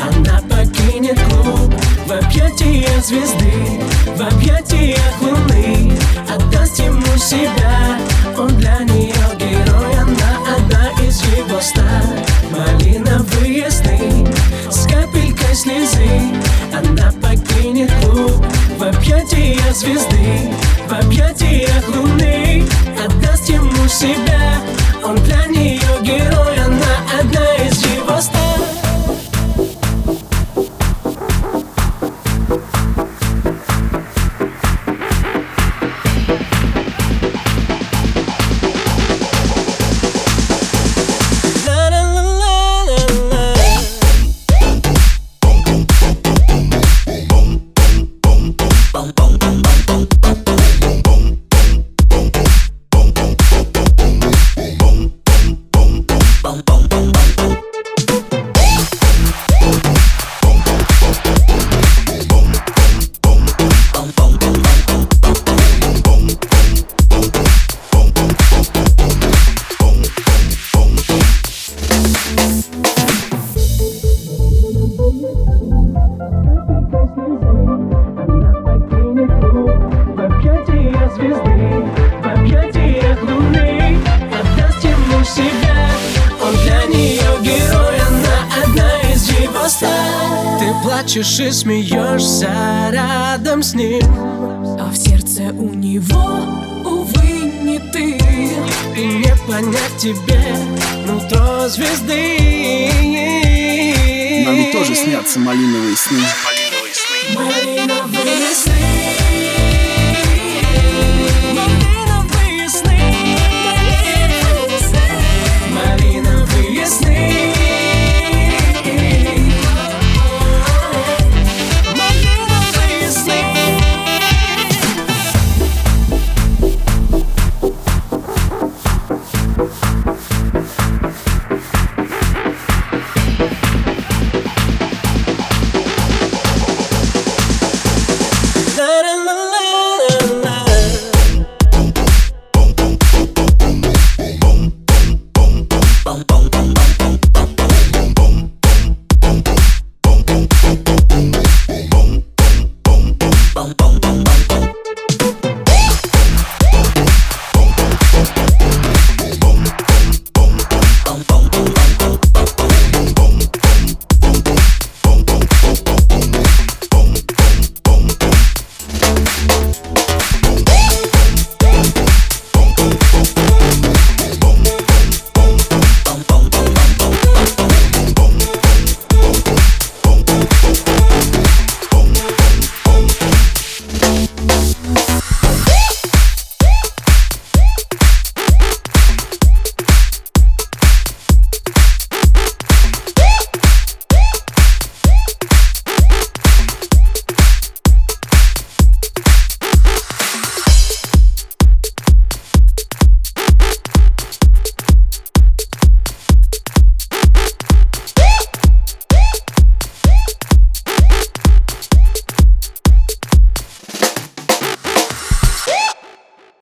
Она покинет клуб в объятиях звезды В объятиях луны. Отдаст ему себя. Он для нее герой Она одна из его ста. Малиновые сны С капелькой слезы. Она покинет клуб В объятиях звезды В объятиях луны. Отдаст ему себя. Он для нее герой Thank you. Плачешь и смеешься рядом с ним. А в сердце у него, увы, не ты. И не понять тебе нутро звезды. Нам тоже снятся малиновые сны. Малиновые